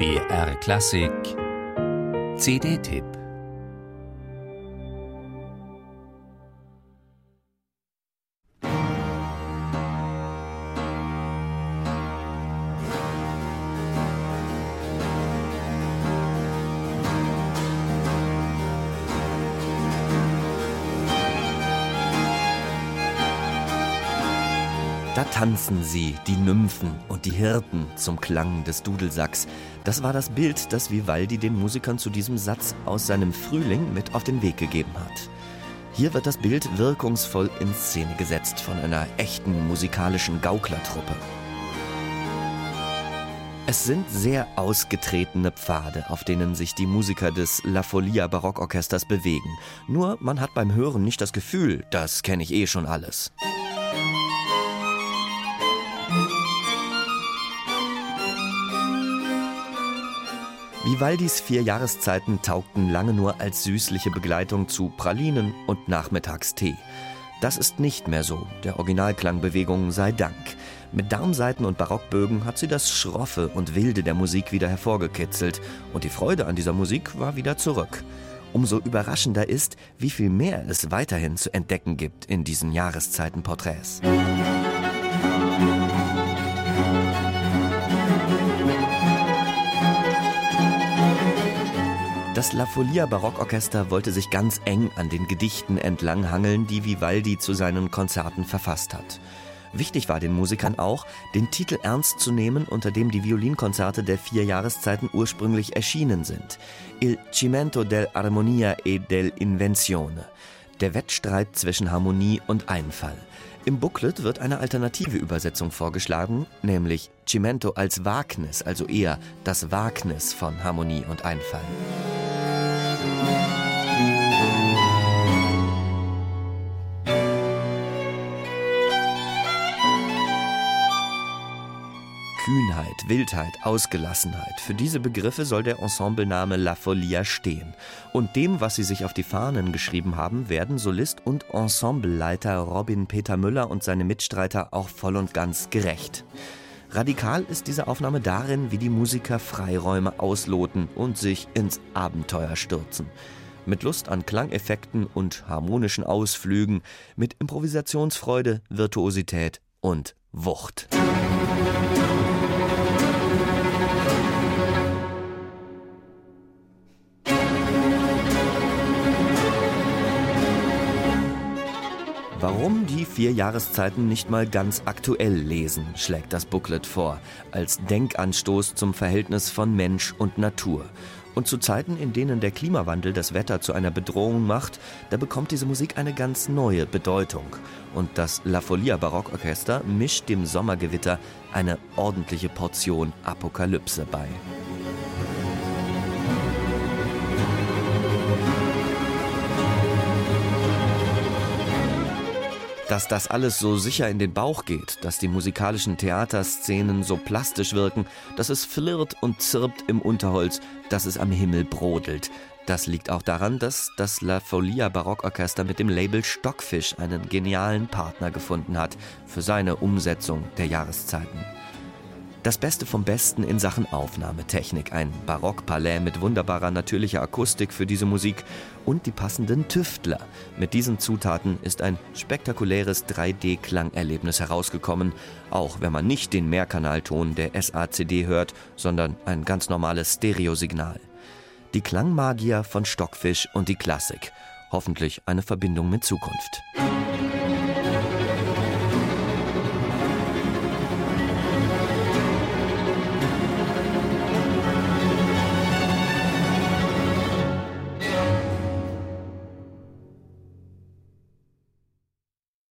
BR Klassik. CD-Tipp Da tanzen sie, die Nymphen und die Hirten, zum Klang des Dudelsacks. Das war das Bild, das Vivaldi den Musikern zu diesem Satz aus seinem Frühling mit auf den Weg gegeben hat. Hier wird das Bild wirkungsvoll in Szene gesetzt von einer echten musikalischen Gauklertruppe. Es sind sehr ausgetretene Pfade, auf denen sich die Musiker des La Folia Barockorchesters bewegen. Nur man hat beim Hören nicht das Gefühl, das kenne ich eh schon alles. Vivaldis vier Jahreszeiten taugten lange nur als süßliche Begleitung zu Pralinen und Nachmittagstee. Das ist nicht mehr so, der Originalklangbewegung sei Dank. Mit Darmsaiten und Barockbögen hat sie das Schroffe und Wilde der Musik wieder hervorgekitzelt und die Freude an dieser Musik war wieder zurück. Umso überraschender ist, wie viel mehr es weiterhin zu entdecken gibt in diesen Jahreszeitenporträts. Das La Folia Barockorchester wollte sich ganz eng an den Gedichten entlanghangeln, die Vivaldi zu seinen Konzerten verfasst hat. Wichtig war den Musikern auch, den Titel ernst zu nehmen, unter dem die Violinkonzerte der vier Jahreszeiten ursprünglich erschienen sind. Il Cimento dell'Armonia e dell'Invenzione. Der Wettstreit zwischen Harmonie und Einfall. Im Booklet wird eine alternative Übersetzung vorgeschlagen, nämlich Cimento als Wagnis, also eher das Wagnis von Harmonie und Einfall. Kühnheit, Wildheit, Ausgelassenheit. Für diese Begriffe soll der Ensemblename La Folia stehen. Und dem, was sie sich auf die Fahnen geschrieben haben, werden Solist und Ensembleleiter Robin Peter Müller und seine Mitstreiter auch voll und ganz gerecht. Radikal ist diese Aufnahme darin, wie die Musiker Freiräume ausloten und sich ins Abenteuer stürzen. Mit Lust an Klangeffekten und harmonischen Ausflügen, mit Improvisationsfreude, Virtuosität und Wucht. Warum die vier Jahreszeiten nicht mal ganz aktuell lesen, schlägt das Booklet vor, als Denkanstoß zum Verhältnis von Mensch und Natur. Und zu Zeiten, in denen der Klimawandel das Wetter zu einer Bedrohung macht, da bekommt diese Musik eine ganz neue Bedeutung. Und das La Folia Barockorchester mischt dem Sommergewitter eine ordentliche Portion Apokalypse bei. Dass das alles so sicher in den Bauch geht, dass die musikalischen Theaterszenen so plastisch wirken, dass es flirrt und zirpt im Unterholz, dass es am Himmel brodelt. Das liegt auch daran, dass das La Folia Barockorchester mit dem Label Stockfisch einen genialen Partner gefunden hat für seine Umsetzung der Jahreszeiten. Das Beste vom Besten in Sachen Aufnahmetechnik, ein Barockpalais mit wunderbarer natürlicher Akustik für diese Musik und die passenden Tüftler. Mit diesen Zutaten ist ein spektakuläres 3D-Klangerlebnis herausgekommen, auch wenn man nicht den Mehrkanalton der SACD hört, sondern ein ganz normales Stereosignal. Die Klangmagier von Stockfisch und die Klassik. Hoffentlich eine Verbindung mit Zukunft.